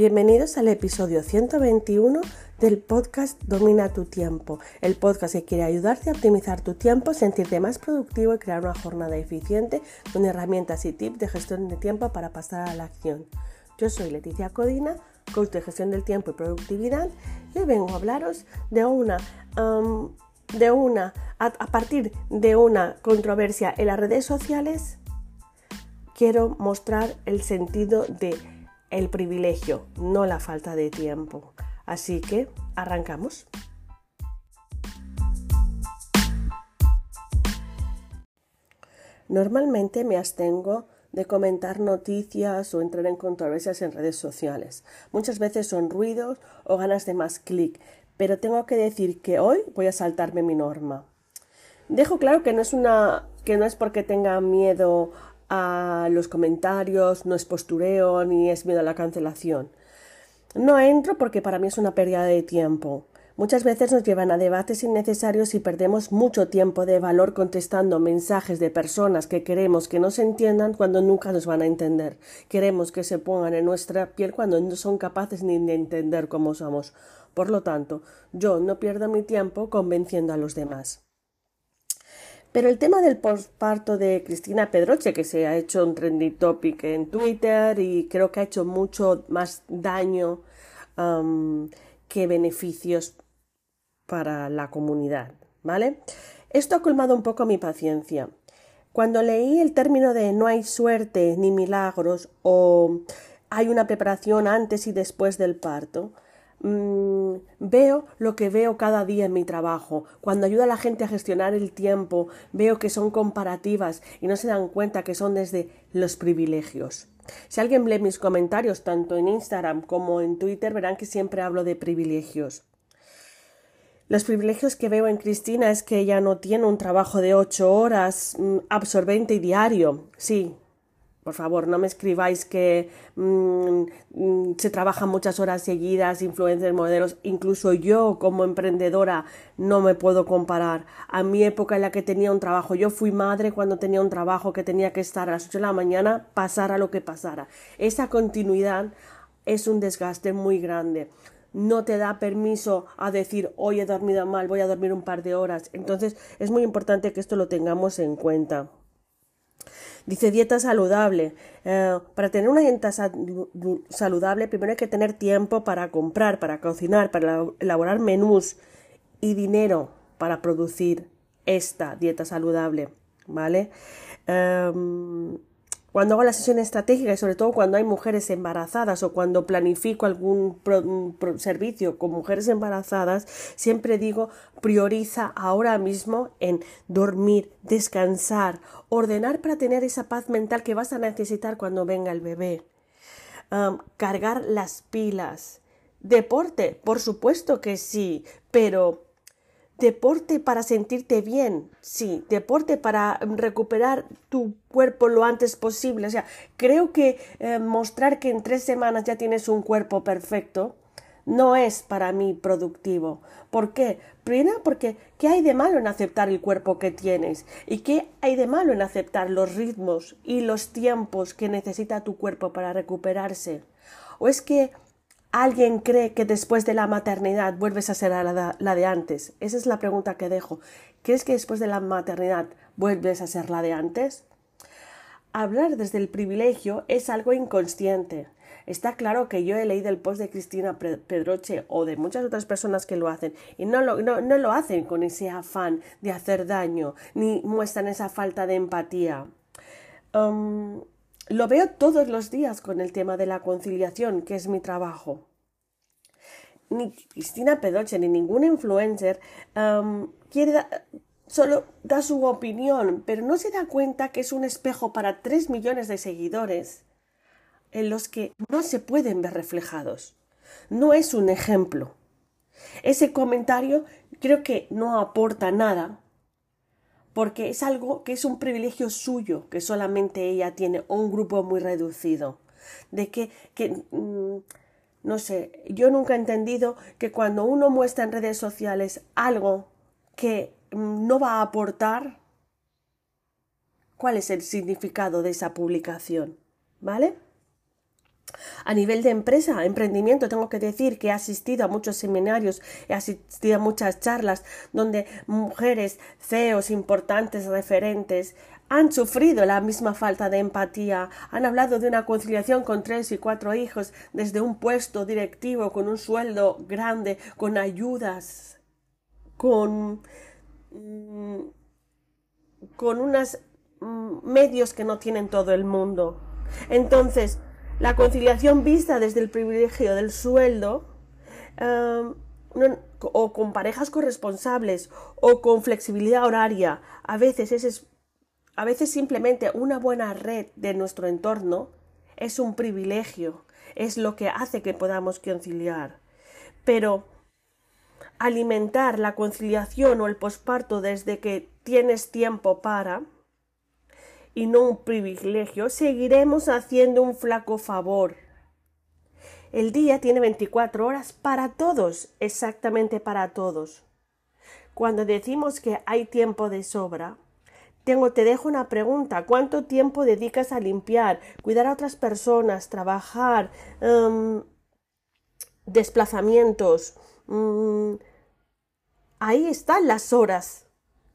Bienvenidos al episodio 121 del podcast Domina tu tiempo, el podcast que quiere ayudarte a optimizar tu tiempo, sentirte más productivo y crear una jornada eficiente con herramientas y tips de gestión de tiempo para pasar a la acción. Yo soy Leticia Codina, coach de gestión del tiempo y productividad, y hoy vengo a hablaros de una, de una, a partir de una controversia en las redes sociales quiero mostrar el sentido de el privilegio, no la falta de tiempo. Así que arrancamos. Normalmente me abstengo de comentar noticias o entrar en controversias en redes sociales. Muchas veces son ruidos o ganas de más clic, pero tengo que decir que hoy voy a saltarme mi norma. Dejo claro que no es una que no es porque tenga miedo a los comentarios, no es postureo ni es miedo a la cancelación. No entro porque para mí es una pérdida de tiempo. Muchas veces nos llevan a debates innecesarios y perdemos mucho tiempo de valor contestando mensajes de personas que queremos que nos entiendan cuando nunca nos van a entender. Queremos que se pongan en nuestra piel cuando no son capaces ni de entender cómo somos. Por lo tanto, yo no pierdo mi tiempo convenciendo a los demás. Pero el tema del postparto de Cristina Pedroche, que se ha hecho un trendy topic en Twitter y creo que ha hecho mucho más daño que beneficios para la comunidad, ¿vale? Esto ha colmado un poco mi paciencia. Cuando leí el término de no hay suerte ni milagros o hay una preparación antes y después del parto, Mm, veo lo que veo cada día en mi trabajo. Cuando ayuda a la gente a gestionar el tiempo, veo que son comparativas y no se dan cuenta que son desde los privilegios. Si alguien lee mis comentarios tanto en Instagram como en Twitter, verán que siempre hablo de privilegios. Los privilegios que veo en Cristina es que ella no tiene un trabajo de ocho horas mm, absorbente y diario. Sí, por favor, no me escribáis que mm, mm, se trabajan muchas horas seguidas, influencers, modelos. Incluso yo, como emprendedora, no me puedo comparar. A mi época en la que tenía un trabajo, yo fui madre cuando tenía un trabajo que tenía que estar a las 8 de la mañana, pasara lo que pasara. Esa continuidad es un desgaste muy grande no te da permiso a decir hoy he dormido mal, voy a dormir un par de horas. Entonces es muy importante que esto lo tengamos en cuenta. Dice dieta saludable. Eh, para tener una dieta saludable, primero hay que tener tiempo para comprar, para cocinar, para elaborar menús y dinero para producir esta dieta saludable. ¿Vale? Em, cuando hago la sesión estratégica y sobre todo cuando hay mujeres embarazadas o cuando planifico algún servicio con mujeres embarazadas, siempre digo prioriza ahora mismo en dormir, descansar, ordenar para tener esa paz mental que vas a necesitar cuando venga el bebé, cargar las pilas. Deporte, por supuesto que sí, pero Deporte para sentirte bien, sí, deporte para recuperar tu cuerpo lo antes posible. O sea, creo que eh, mostrar que en tres semanas ya tienes un cuerpo perfecto no es para mí productivo. ¿Por qué? Primero porque ¿qué hay de malo en aceptar el cuerpo que tienes? ¿Y qué hay de malo en aceptar los ritmos y los tiempos que necesita tu cuerpo para recuperarse? ¿O es que ¿Alguien cree que después de la maternidad vuelves a ser la, de antes? Esa es la pregunta que dejo. ¿Crees que después de la maternidad vuelves a ser la de antes? Hablar desde el privilegio es algo inconsciente. Está claro que yo he leído el post de Cristina Pedroche o de muchas otras personas que lo hacen y no lo, no, lo hacen con ese afán de hacer daño ni muestran esa falta de empatía. Um, lo veo todos los días con el tema de la conciliación, que es mi trabajo. Ni Cristina Pedroche ni ningún influencer quiere solo da su opinión, pero no se da cuenta que es un espejo para tres millones de seguidores en los que no se pueden ver reflejados. No es un ejemplo. Ese comentario creo que no aporta nada porque es algo que es un privilegio suyo, que solamente ella tiene, un grupo muy reducido. De que, que mm, no sé, yo nunca he entendido que cuando uno muestra en redes sociales algo que mm, no va a aportar, ¿cuál es el significado de esa publicación? ¿Vale? A nivel de empresa, emprendimiento, tengo que decir que he asistido a muchos seminarios, he asistido a muchas charlas donde mujeres, CEOs importantes, referentes, han sufrido la misma falta de empatía, han hablado de una conciliación con tres y cuatro hijos desde un puesto directivo, con un sueldo grande, con ayudas, con, mm, con unos mm, medios que no tienen todo el mundo. Entonces, la conciliación vista desde el privilegio del sueldo, em, o con parejas corresponsables, o con flexibilidad horaria, a veces es, a veces simplemente una buena red de nuestro entorno es un privilegio, es lo que hace que podamos conciliar. Pero alimentar la conciliación o el posparto desde que tienes tiempo para y no un privilegio, seguiremos haciendo un flaco favor. El día tiene 24 horas para todos, exactamente para todos. Cuando decimos que hay tiempo de sobra, tengo, te dejo una pregunta. ¿Cuánto tiempo dedicas a limpiar, cuidar a otras personas, trabajar, em, desplazamientos? Mm, ahí están las horas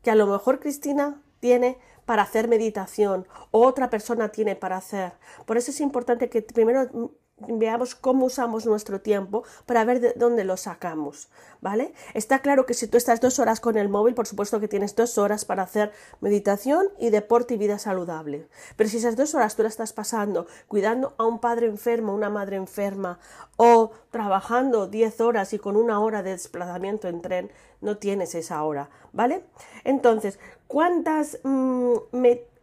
que a lo mejor Cristina tiene para hacer meditación o otra persona tiene para hacer. Por eso es importante que primero veamos cómo usamos nuestro tiempo para ver de dónde lo sacamos, ¿vale? Está claro que si tú estás dos horas con el móvil, por supuesto que tienes dos horas para hacer meditación y deporte y vida saludable. Pero si esas dos horas tú las estás pasando cuidando a un padre enfermo, una madre enferma, o trabajando diez horas y con una hora de desplazamiento en tren, no tienes esa hora, ¿vale? Entonces, ¿cuántas mm,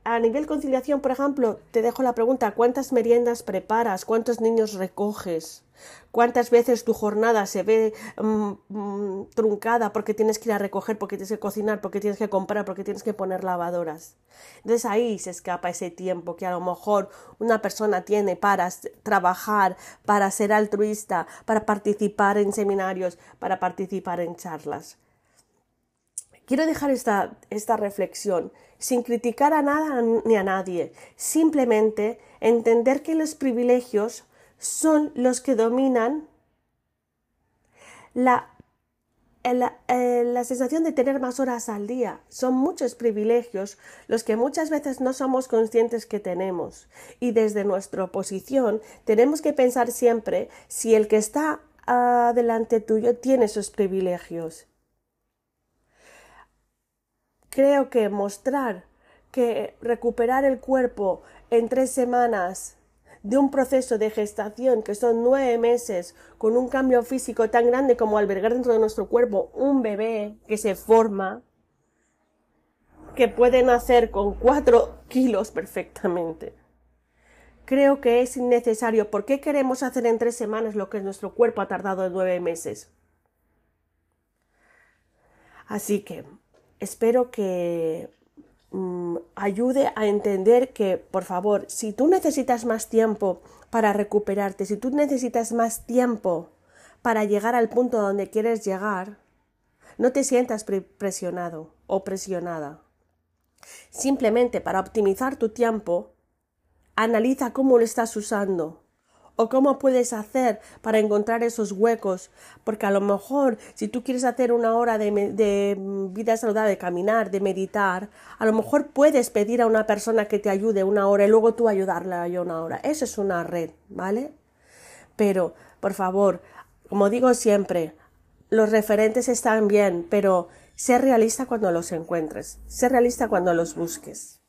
a nivel conciliación, por ejemplo, te dejo la pregunta, ¿cuántas meriendas preparas? ¿Cuántos niños recoges? ¿Cuántas veces tu jornada se ve mm, mm, truncada porque tienes que ir a recoger, porque tienes que cocinar, porque tienes que comprar, porque tienes que poner lavadoras? Entonces ahí se escapa ese tiempo que a lo mejor una persona tiene para trabajar, para ser altruista, para participar en seminarios, para participar en charlas. Quiero dejar esta, esta reflexión sin criticar a nada ni a nadie, simplemente entender que los privilegios son los que dominan la, la, eh, la, sensación de tener más horas al día. Son muchos privilegios los que muchas veces no somos conscientes que tenemos. Y desde nuestra posición tenemos que pensar siempre si el que está delante tuyo tiene esos privilegios creo que mostrar que recuperar el cuerpo en tres semanas de un proceso de gestación que son nueve meses con un cambio físico tan grande como albergar dentro de nuestro cuerpo un bebé que se forma, que puede nacer con cuatro kilos perfectamente. Creo que es innecesario. ¿Por qué queremos hacer en tres semanas lo que nuestro cuerpo ha tardado en nueve meses? Así que espero que mm, ayude a entender que, por favor, si tú necesitas más tiempo para recuperarte, si tú necesitas más tiempo para llegar al punto donde quieres llegar, no te sientas presionado o presionada. Simplemente para optimizar tu tiempo, analiza cómo lo estás usando o cómo puedes hacer para encontrar esos huecos, porque a lo mejor si tú quieres hacer una hora de, de, vida saludable, de caminar, de meditar, a lo mejor puedes pedir a una persona que te ayude una hora y luego tú ayudarle a una hora. Eso es una red, ¿vale? Pero, por favor, como digo siempre, los referentes están bien, pero sé realista cuando los encuentres, sé realista cuando los busques.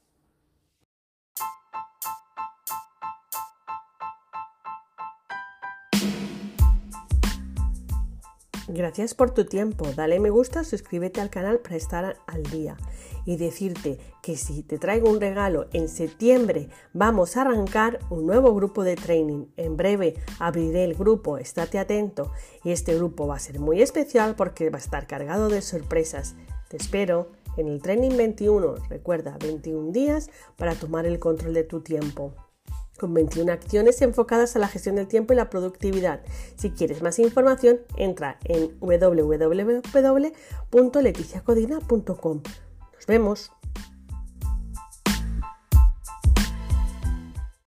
Gracias por tu tiempo. Dale me gusta, suscríbete al canal para estar al día. Y decirte que si te traigo un regalo en septiembre, vamos a arrancar un nuevo grupo de training. En breve abriré el grupo, estate atento. Y este grupo va a ser muy especial porque va a estar cargado de sorpresas. Te espero en el Training 21. Recuerda, 21 días para tomar el control de tu tiempo con 21 acciones enfocadas a la gestión del tiempo y la productividad. Si quieres más información, entra en www.leticiacodina.com. Nos vemos.